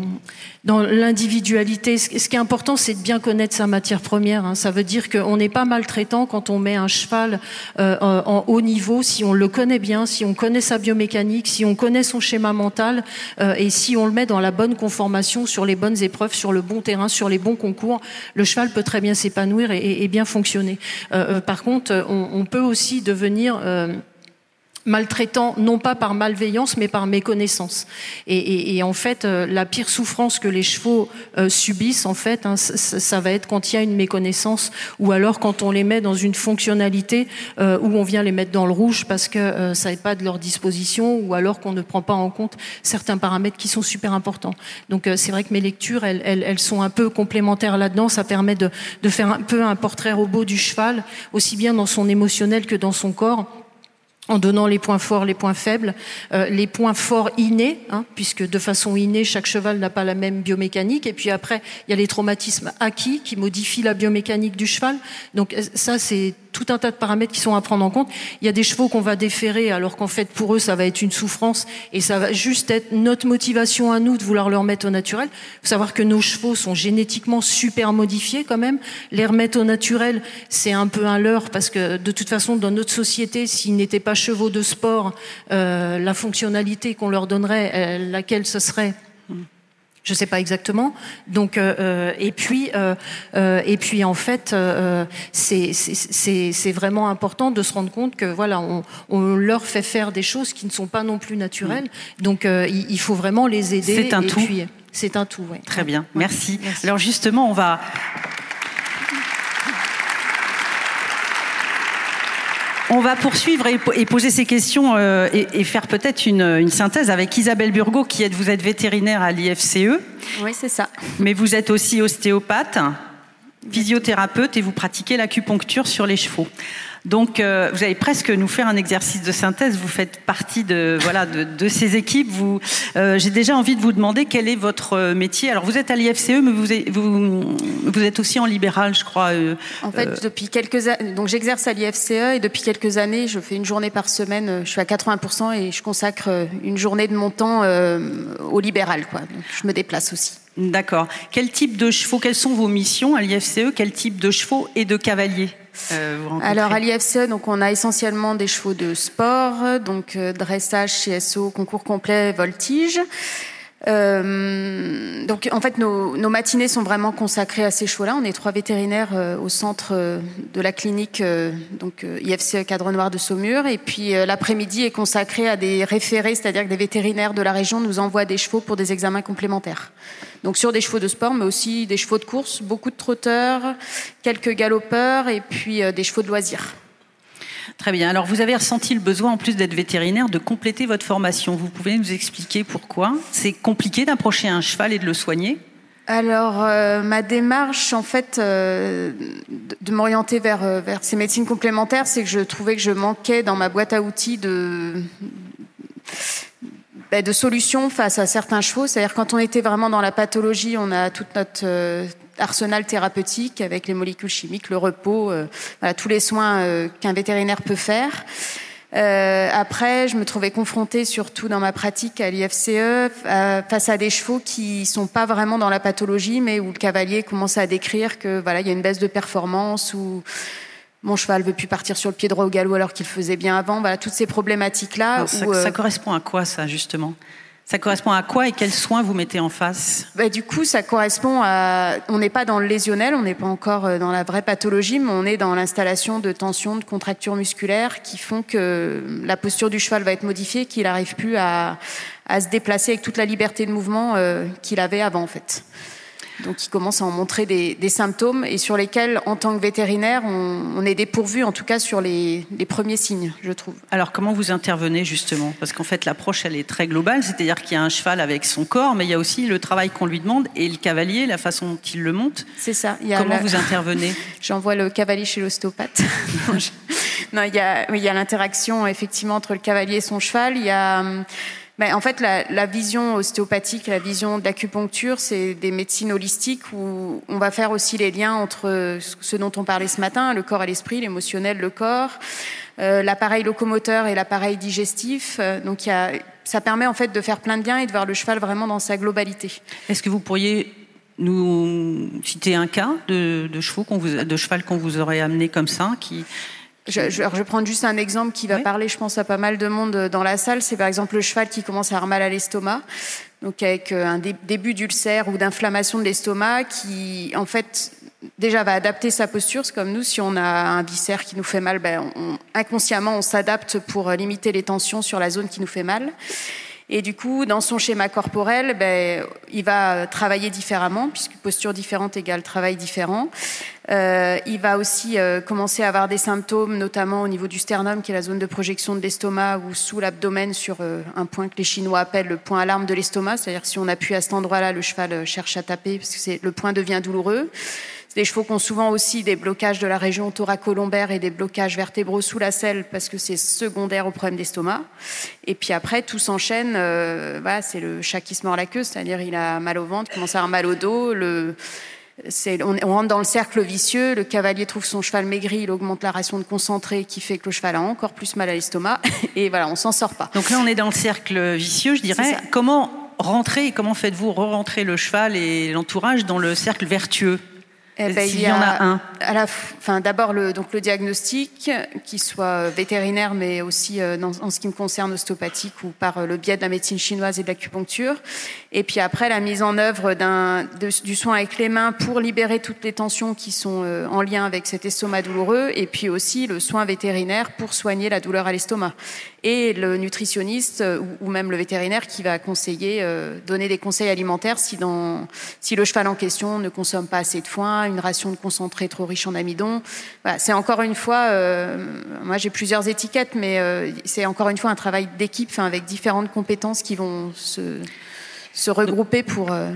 Speaker 4: dans l'individualité, ce qui est important, c'est de bien connaître sa matière première. Hein. Ça veut dire qu'on n'est pas maltraitant quand on met un cheval euh, en haut niveau, si on le connaît bien, si on connaît sa biomécanique, si on connaît son schéma mental, euh, et si on le met dans la bonne conformation, sur les bonnes épreuves, sur le bon terrain, sur les bons concours, le cheval peut très bien s'épanouir et, bien fonctionner. Euh, par contre, on, peut aussi devenir maltraitant non pas par malveillance mais par méconnaissance. Et, et, et en fait euh, la pire souffrance que les chevaux euh, subissent en fait hein, ça, ça, va être quand il y a une méconnaissance ou alors quand on les met dans une fonctionnalité euh, où on vient les mettre dans le rouge parce que euh, ça n'est pas de leur disposition ou alors qu'on ne prend pas en compte certains paramètres qui sont super importants. Donc euh, c'est vrai que mes lectures elles, elles, elles, sont un peu complémentaires là-dedans. Ça permet de, de faire un peu un portrait robot du cheval aussi bien dans son émotionnel que dans son corps en donnant les points forts, les points faibles, euh, les points forts innés, hein, puisque de façon innée, chaque cheval n'a pas la même biomécanique, et puis après, il y a les traumatismes acquis qui modifient la biomécanique du cheval. Donc euh, ça, c'est tout un tas de paramètres qui sont à prendre en compte. Il y a des chevaux qu'on va déférer, alors qu'en fait, pour eux, ça va être une souffrance, et ça va juste être notre motivation à nous de vouloir leur mettre au naturel. Faut savoir que nos chevaux sont génétiquement super modifiés quand même. Les remettre au naturel, c'est un peu un leurre, parce que de toute façon, dans notre société, s'ils n'étaient pas chevaux de sport, euh, la fonctionnalité qu'on leur donnerait, euh, laquelle ce serait? Je sais pas exactement. Donc euh, euh et puis euh, euh, et puis en fait euh, c'est c'est vraiment important de se rendre compte que voilà on, on leur fait faire des choses qui ne sont pas non plus naturelles. Donc il, il, faut vraiment les aider.
Speaker 2: C'est un
Speaker 4: et
Speaker 2: tout.
Speaker 4: C'est un tout. Ouais.
Speaker 2: Très bien. Merci. Merci. Alors justement on va On va poursuivre et, et poser ces questions euh, et, et, faire peut-être une, une, synthèse avec Isabelle Burgot, qui êtes, vous êtes vétérinaire à l'IFCE.
Speaker 5: Oui, c'est ça.
Speaker 2: Mais vous êtes aussi ostéopathe, physiothérapeute et vous pratiquez l'acupuncture sur les chevaux. Donc, euh, vous allez presque nous faire un exercice de synthèse. Vous faites partie de voilà de, de ces équipes. Vous, euh, j'ai déjà envie de vous demander quel est votre métier. Alors, vous êtes à l'IFCE, mais vous êtes, vous, vous êtes aussi en libéral, je crois. Euh,
Speaker 5: en fait, depuis quelques années, donc j'exerce à l'IFCE et depuis quelques années, je fais une journée par semaine. Je suis à 80% et je consacre une journée de mon temps euh, au libéral. Quoi. Donc, je me déplace aussi.
Speaker 2: D'accord. Quel type de chevaux Quelles sont vos missions à l'IFCE? Quel type de chevaux et de cavaliers?
Speaker 5: Euh, Alors à l'IFCE, donc on a essentiellement des chevaux de sport, donc euh, dressage, CSO, concours complet, voltige. Euh, donc en fait nos, matinées sont vraiment consacrées à ces chevaux-là. On est trois vétérinaires au centre de la clinique donc IFC Cadre Noir de Saumur et puis l'après-midi est consacré à des référés, c'est-à-dire que des vétérinaires de la région nous envoient des chevaux pour des examens complémentaires. Donc sur des chevaux de sport, mais aussi des chevaux de course, beaucoup de trotteurs, quelques galopeurs et puis des chevaux de loisirs.
Speaker 2: Très bien. Alors, vous avez ressenti le besoin, en plus d'être vétérinaire, de compléter votre formation. Vous pouvez nous expliquer pourquoi? C'est compliqué d'approcher un cheval et de le soigner?
Speaker 5: Alors, euh, ma démarche, en fait, euh, de, de m'orienter vers, euh, vers ces médecines complémentaires, c'est que je trouvais que je manquais dans ma boîte à outils de, de solutions face à certains chevaux. C'est-à-dire, quand on était vraiment dans la pathologie, on a toute notre euh, arsenal thérapeutique avec les molécules chimiques, le repos, euh, voilà, tous les soins euh, qu'un vétérinaire peut faire. Euh, après, je me trouvais confrontée, surtout dans ma pratique à l'IFCE, face à des chevaux qui sont pas vraiment dans la pathologie, mais où le cavalier commence à décrire que voilà, il y a une baisse de performance ou mon cheval veut plus partir sur le pied droit au galop alors qu'il faisait bien avant. Voilà, toutes ces problématiques là.
Speaker 2: Ça, euh... ça correspond à quoi ça justement? Ça correspond à quoi et quels soins vous mettez en face?
Speaker 5: Bah, Du coup, ça correspond à. On n'est pas dans le lésionnel, on n'est pas encore euh, dans la vraie pathologie, mais on est dans l'installation de tensions, de contractures musculaires qui font que la posture du cheval va être modifiée, qu'il n'arrive plus à, à, se déplacer avec toute la liberté de mouvement euh, qu'il avait avant, en fait. Donc qui commencent à en montrer des, symptômes et sur lesquels, en tant que vétérinaire, on, est dépourvu, en tout cas sur les, premiers signes, je trouve.
Speaker 2: Alors, comment vous intervenez justement? Parce qu'en fait, l'approche, elle est très globale, c'est-à-dire qu'il y a un cheval avec son corps, mais il y a aussi le travail qu'on lui demande et le cavalier, la façon dont il le monte.
Speaker 5: C'est ça.
Speaker 2: comment vous intervenez?
Speaker 5: J'envoie le cavalier chez l'ostéopathe. non, il y a, il y a l'interaction effectivement entre le cavalier et son cheval. Il y a hum, en fait, la, vision ostéopathique, la vision d'acupuncture, c'est des médecines holistiques où on va faire aussi les liens entre ce dont on parlait ce matin, le corps et l'esprit, l'émotionnel, le corps, euh, l'appareil locomoteur et l'appareil digestif. Euh, donc, ça permet en fait de faire plein de liens et de voir le cheval vraiment dans sa globalité.
Speaker 2: Est-ce que vous pourriez nous citer un cas de, de, de cheval qu'on vous aurait amené comme ça, qui,
Speaker 5: je, je, je, vais prendre juste un exemple qui va parler, je pense, à pas mal de monde euh, dans la salle. C'est par exemple le cheval qui commence à avoir mal à l'estomac, donc avec euh, un début d'ulcère ou d'inflammation de l'estomac, qui en fait déjà va adapter sa posture. C'est comme nous, si on a un viscère qui nous fait mal, ben, inconsciemment on s'adapte pour euh, limiter les tensions sur la zone qui nous fait mal. Et du coup, dans son schéma corporel, ben, il va travailler différemment, puisque posture différente égale travail différent. Euh, il va aussi euh, commencer à avoir des symptômes, notamment au niveau du sternum, qui est la zone de projection de l'estomac, ou sous l'abdomen, sur euh, un point que les Chinois appellent le point alarme de l'estomac. C'est-à-dire que si on appuie à cet endroit-là, le cheval cherche à taper, parce que le point devient douloureux. Des chevaux qui ont souvent aussi des blocages de la région thoracolombaire et des blocages vertébraux sous la selle parce que c'est secondaire au problème d'estomac. Et puis après, tout s'enchaîne. Euh, voilà, c'est le chat qui se mord la queue, c'est-à-dire il a mal au ventre, commence à avoir mal au dos. Le, on, on, rentre dans le cercle vicieux. Le cavalier trouve son cheval maigri, il augmente la ration de concentré qui fait que le cheval a encore plus mal à l'estomac. Et voilà, on s'en sort pas.
Speaker 2: Donc là, on est dans le cercle vicieux, je dirais. Comment rentrer et comment faites-vous re-rentrer le cheval et l'entourage dans le cercle vertueux?
Speaker 5: Eh ben, il y, en a un. À la fin, d'abord le, donc le diagnostic, qui soit vétérinaire, mais aussi euh, dans, en ce qui me concerne ostéopathique ou par euh, le biais de la médecine chinoise et de l'acupuncture. Et puis après la mise en œuvre d'un, du soin avec les mains pour libérer toutes les tensions qui sont euh, en lien avec cet estomac douloureux. Et puis aussi le soin vétérinaire pour soigner la douleur à l'estomac. Et le nutritionniste ou, ou même le vétérinaire qui va conseiller, donner des conseils alimentaires si, dans, si le cheval en question ne consomme pas assez de foin une ration de concentré trop riche en amidon. c'est encore une fois, euh, moi j'ai plusieurs étiquettes, mais euh, c'est encore une fois un travail d'équipe avec différentes compétences qui vont se, se regrouper pour, euh,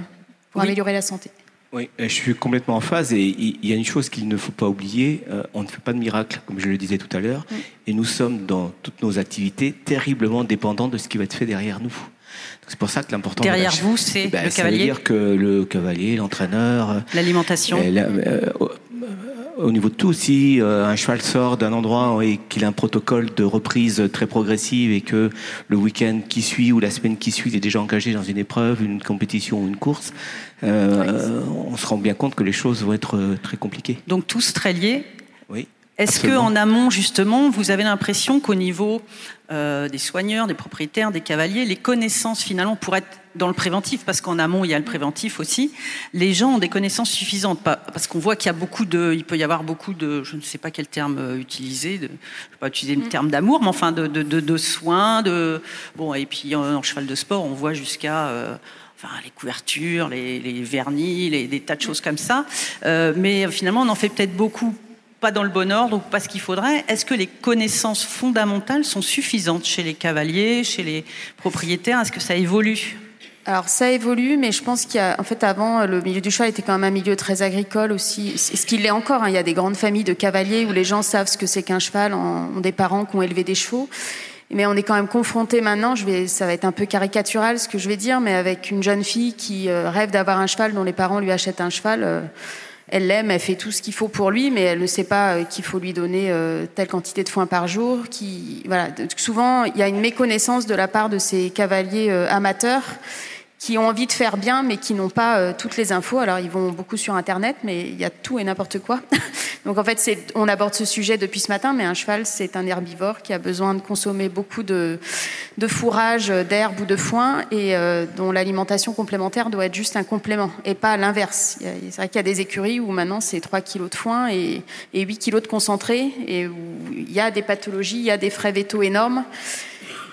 Speaker 5: pour améliorer la santé.
Speaker 3: Oui, je suis complètement en phase et il y a une chose qu'il ne faut pas oublier, on ne fait pas de miracle, comme je le disais tout à l'heure, et nous sommes dans toutes nos activités terriblement dépendants de ce qui va être fait derrière nous. C'est pour ça que l'important
Speaker 2: derrière vous, c'est eh ben, le cavalier.
Speaker 3: Ça veut dire que le cavalier, l'entraîneur,
Speaker 2: l'alimentation.
Speaker 3: Euh, au niveau de tout, si euh, un cheval sort d'un endroit et qu'il a un protocole de reprise très progressive et que le week-end qui suit ou la semaine qui suit il est déjà engagé dans une épreuve, une compétition ou une course, euh, on se rend bien compte que les choses vont être très compliquées.
Speaker 2: Donc tous très liés.
Speaker 3: Oui.
Speaker 2: Est-ce qu'en amont, justement, vous avez l'impression qu'au niveau euh, des soigneurs, des propriétaires, des cavaliers, les connaissances finalement pour être dans le préventif, parce qu'en amont il y a le préventif aussi, les gens ont des connaissances suffisantes, parce qu'on voit qu'il y a beaucoup de, il peut y avoir beaucoup de, je ne sais pas quel terme euh, utiliser, de, je ne vais pas utiliser le mm. terme d'amour, mais enfin de, de, de, soins, de bon et puis en, cheval de sport on voit jusqu'à euh, enfin les couvertures, les, les vernis, les, des tas de choses comme ça. Euh, mais finalement, on en fait peut-être beaucoup pas dans le bon ordre ou pas ce qu'il faudrait. Est-ce que les connaissances fondamentales sont suffisantes chez les cavaliers, chez les propriétaires? Est-ce que ça évolue?
Speaker 5: Alors ça évolue, mais je pense qu'il y a, en fait, avant, le milieu du cheval était quand même un milieu très agricole aussi. Ce qu'il est encore. Hein. Il y a des grandes familles de cavaliers où les gens savent ce que c'est qu'un cheval, ont des parents qui ont élevé des chevaux. Mais on est quand même confronté maintenant. Je vais, ça va être un peu caricatural ce que je vais dire, mais avec une jeune fille qui euh, rêve d'avoir un cheval dont les parents lui achètent un cheval. Euh, elle l'aime, elle fait tout ce qu'il faut pour lui, mais elle ne sait pas euh, qu'il faut lui donner telle quantité de foin par jour. Qui, voilà. Souvent, il y a une méconnaissance de la part de ces cavaliers amateurs qui ont envie de faire bien, mais qui n'ont pas euh, toutes les infos. Alors, ils vont beaucoup sur Internet, mais il y a tout et n'importe quoi. Donc, en fait, on aborde ce sujet depuis ce matin, mais un cheval, c'est un herbivore qui a besoin de consommer beaucoup de, de fourrage, d'herbe ou de foin, et euh, dont l'alimentation complémentaire doit être juste un complément, et pas l'inverse. C'est vrai qu'il y a des écuries où maintenant, c'est 3 kilos de foin et, et 8 kilos de concentré, et où il y a des pathologies, il y a des frais vétos énormes.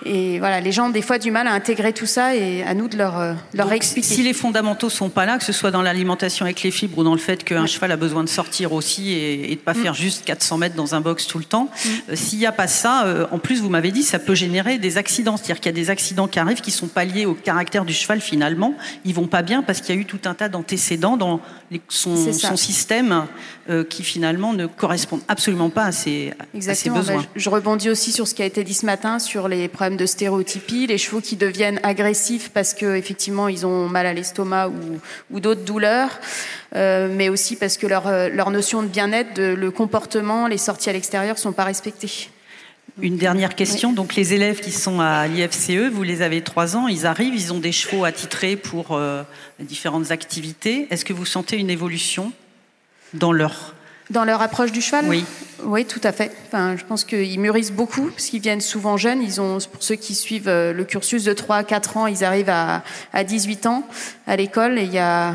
Speaker 5: Et voilà, les gens ont des fois du mal à intégrer tout ça et à nous de leur, euh, leur
Speaker 2: Donc,
Speaker 5: expliquer.
Speaker 2: Si les fondamentaux sont pas là, que ce soit dans l'alimentation avec les fibres ou dans le fait qu'un cheval a besoin de sortir aussi et, et de pas
Speaker 5: Mm.
Speaker 2: faire juste 400 mètres dans un box tout le temps, euh, s'il n'y a pas ça, euh, en plus vous m'avez dit, ça peut générer des accidents. C'est-à-dire qu'il y a des accidents qui arrivent qui sont pas liés au caractère du cheval finalement. Ils vont pas bien parce qu'il y a eu tout un tas d'antécédents dans les- son système euh, qui finalement ne correspondent absolument pas à ses
Speaker 5: Exactement.
Speaker 2: besoins.
Speaker 5: Bah, je rebondis aussi sur ce qui a été dit ce matin sur les problèmes de stéréotypie, les chevaux qui deviennent agressifs parce que effectivement ils ont mal à l'estomac ou, ou d'autres douleurs, euh, mais aussi parce que leur, euh, leur notion de bien-être, de- le comportement, les sorties à l'extérieur sont pas respectées.
Speaker 2: Une dernière question. Donc, les élèves qui sont à l'IFCE, vous les avez trois ans, ils arrivent, ils ont des chevaux attitrés pour euh, différentes activités. Est-ce que vous sentez une évolution dans leur.
Speaker 5: Dans leur approche du cheval?
Speaker 2: Oui.
Speaker 5: Oui, tout à fait. Enfin, je pense qu'ils mûrissent beaucoup, parce qu'ils viennent souvent jeunes. Ils ont, pour ceux qui suivent euh, le cursus de 3 à 4 ans, ils arrivent à, à 18 ans à l'école. Et il y a,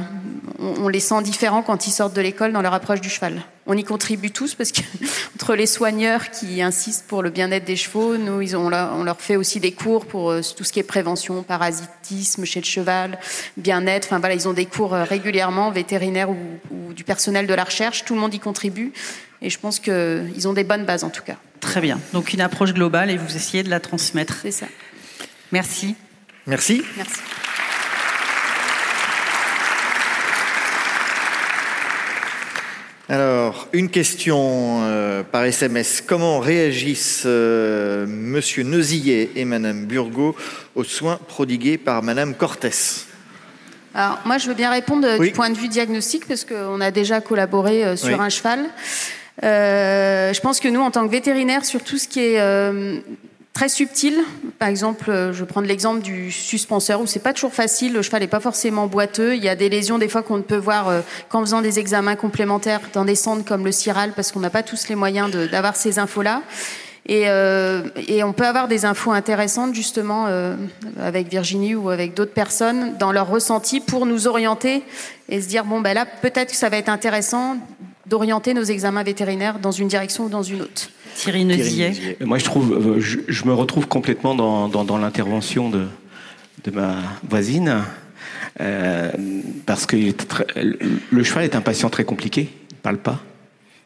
Speaker 5: on, les sent différents quand ils sortent de l'école dans leur approche du cheval. On y contribue tous, parce que entre les soigneurs qui insistent pour le bien-être des chevaux, nous, on leur- fait aussi des cours pour euh, tout ce qui est prévention, parasitisme chez le cheval, bien-être. Enfin, voilà, ils ont des cours euh, régulièrement, vétérinaires ou du personnel de la recherche. Tout le monde y contribue. Et je pense qu'ils ont des bonnes bases en tout cas.
Speaker 2: Très bien. Donc, une approche globale et vous essayez de la transmettre.
Speaker 5: C'est ça.
Speaker 2: Merci.
Speaker 1: Merci.
Speaker 5: Merci.
Speaker 1: Alors, une question euh, par SMS. Comment réagissent euh, Monsieur Neusillet et Madame Burgot aux soins prodigués par Madame Cortès
Speaker 5: Alors moi je veux bien répondre euh,
Speaker 1: Oui.
Speaker 5: du point de vue diagnostic parce qu'on a déjà collaboré euh, sur
Speaker 1: Oui.
Speaker 5: un cheval. Euh, je pense que nous en tant que vétérinaires sur tout ce qui est euh, très subtil, par exemple euh, je vais prendre l'exemple du suspenseur où c'est pas toujours facile, le cheval n'est pas forcément boiteux, il y a des lésions des fois qu'on ne peut voir qu'en faisant des examens complémentaires dans des centres comme le CIRAL parce qu'on n'a pas tous les moyens d'avoir ces infos-là. Et, on peut avoir des infos intéressantes justement avec Virginie ou avec d'autres personnes dans leur ressenti pour nous orienter et se dire bon ben là peut-être que ça va être intéressant d'orienter nos examens vétérinaires dans une direction ou dans une autre.
Speaker 2: Thierry Neusillet.
Speaker 3: Moi, je trouve, euh, je, je me retrouve complètement dans, dans, dans l'intervention de, de ma voisine, euh, parce que le cheval est un patient très compliqué, il ne parle pas.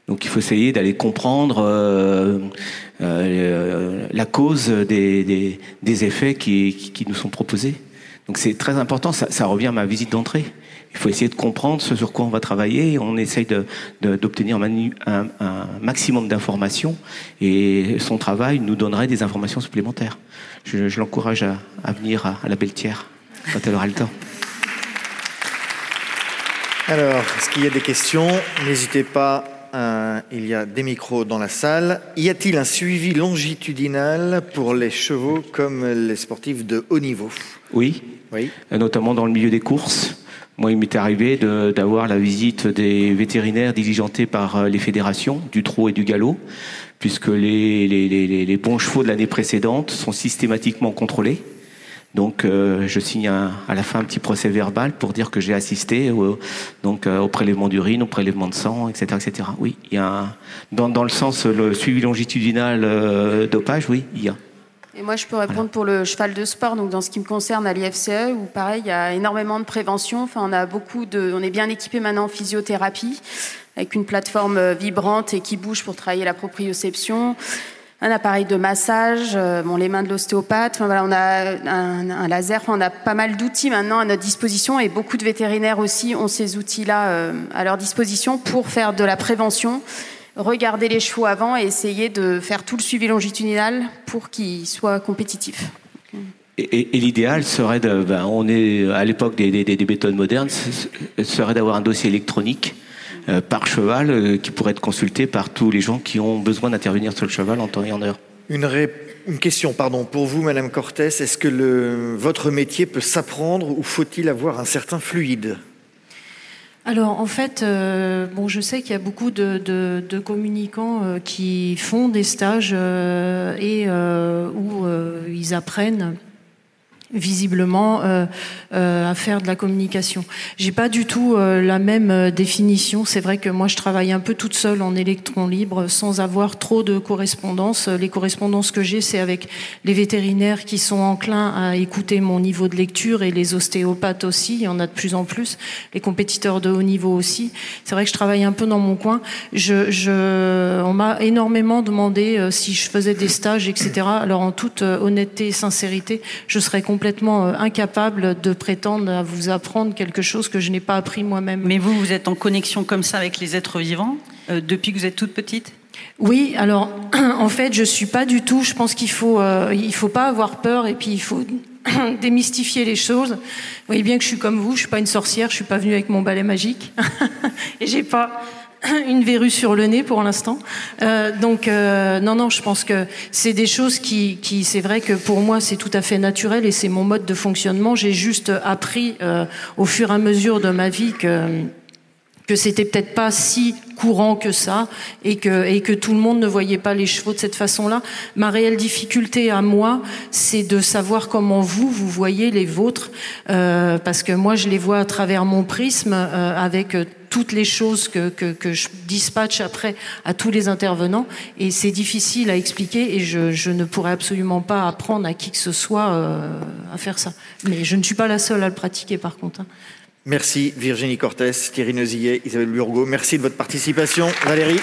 Speaker 3: Donc il faut essayer d'aller comprendre euh, euh, la cause des, des, des effets qui, qui, qui nous sont proposés. Donc c'est très important, ça, ça revient à ma visite d'entrée. Il faut essayer de comprendre ce sur quoi on va travailler. On essaye de- de- d'obtenir un, un maximum d'informations et son travail nous donnerait des informations supplémentaires. Je, je l'encourage à, à venir à, à la Belletière quand elle aura le temps.
Speaker 1: Alors, est-ce qu'il y a des questions N'hésitez pas, euh, il y a des micros dans la salle. Y a-t-il un suivi longitudinal pour les chevaux comme les sportifs de haut niveau?
Speaker 3: Oui,
Speaker 1: Oui.
Speaker 3: euh, notamment dans le milieu des courses. Moi, il m'était arrivé d'avoir la visite des vétérinaires diligentés par euh, les fédérations du trot et du galop, puisque les, bons chevaux de l'année précédente sont systématiquement contrôlés. Donc, euh, je signe à la fin un petit procès verbal pour dire que j'ai assisté au, donc, euh, au prélèvement d'urine, au prélèvement de sang, etc. etc. Oui, il y a dans, le sens le suivi longitudinal dopage, oui, il y a.
Speaker 5: Et moi, je peux répondre pour le cheval de sport. Donc, dans ce qui me concerne à l'IFCE, où pareil, il y a énormément de prévention. Enfin, on a beaucoup de, on est bien équipé maintenant en physiothérapie, avec une plateforme euh, vibrante et qui bouge pour travailler la proprioception. Un appareil de massage, euh, bon, les mains de l'ostéopathe. Enfin, voilà, on a un, laser. Enfin, on a pas mal d'outils maintenant à notre disposition et beaucoup de vétérinaires aussi ont ces outils-là euh, à leur disposition pour faire de la prévention regarder les chevaux avant et essayer de faire tout le suivi longitudinal pour qu'ils soient compétitifs.
Speaker 3: Et, et- et l'idéal serait de, ben, on est à l'époque des, des, des méthodes modernes, serait d'avoir un dossier électronique euh, par cheval euh, qui pourrait être consulté par tous les gens qui ont besoin d'intervenir sur le cheval en temps et en heure.
Speaker 1: Une, ré- une question, pardon, pour vous, Madame Cortès. Est-ce que le, votre métier peut s'apprendre ou faut-il avoir un certain fluide?
Speaker 4: Alors en fait, euh, bon, je sais qu'il y a beaucoup de, de- communicants euh, qui font des stages euh, et où ils apprennent visiblement euh, euh, à faire de la communication. J'ai pas du tout euh, la même euh, définition. C'est vrai que moi je travaille un peu toute seule en électron libre sans avoir trop de correspondance. Les correspondances que j'ai, c'est avec les vétérinaires qui sont enclins à écouter mon niveau de lecture et les ostéopathes aussi. Il y en a de plus en plus. Les compétiteurs de haut niveau aussi. C'est vrai que je travaille un peu dans mon coin. Je, je, on m'a énormément demandé si je faisais des stages, etc. Alors en toute honnêteté et sincérité, je serais complètement complètement euh, incapable de prétendre à vous apprendre quelque chose que je n'ai pas appris moi-même.
Speaker 2: Mais vous, vous êtes en connexion comme ça avec les êtres vivants euh, depuis que vous êtes toute petite?
Speaker 4: Oui, alors en fait, je suis pas du tout. Je pense qu'il faut, euh, il faut pas avoir peur et puis il faut démystifier les choses. Vous voyez bien que je suis comme vous. Je suis pas une sorcière. Je suis pas venue avec mon balai magique et j'ai pas une verrue sur le nez pour l'instant. Euh, donc euh, non, non, je pense que c'est des choses qui, qui c'est vrai que pour moi c'est tout à fait naturel et c'est mon mode de fonctionnement. J'ai juste appris euh, au fur et à mesure de ma vie que que c'était peut-être pas si courant que ça et que, tout le monde ne voyait pas les chevaux de cette façon-là. Ma réelle difficulté à moi, c'est de savoir comment vous, vous voyez les vôtres, euh, parce que moi, je les vois à travers mon prisme, euh, avec toutes les choses que, je dispatche après à tous les intervenants, et c'est difficile à expliquer, et je, ne pourrais absolument pas apprendre à qui que ce soit euh, à faire ça. Mais je ne suis pas la seule à le pratiquer, par contre. Hein.
Speaker 1: Merci Virginie Cortès, Thierry Neusillet, Isabelle Burgot. Merci de votre participation. Valérie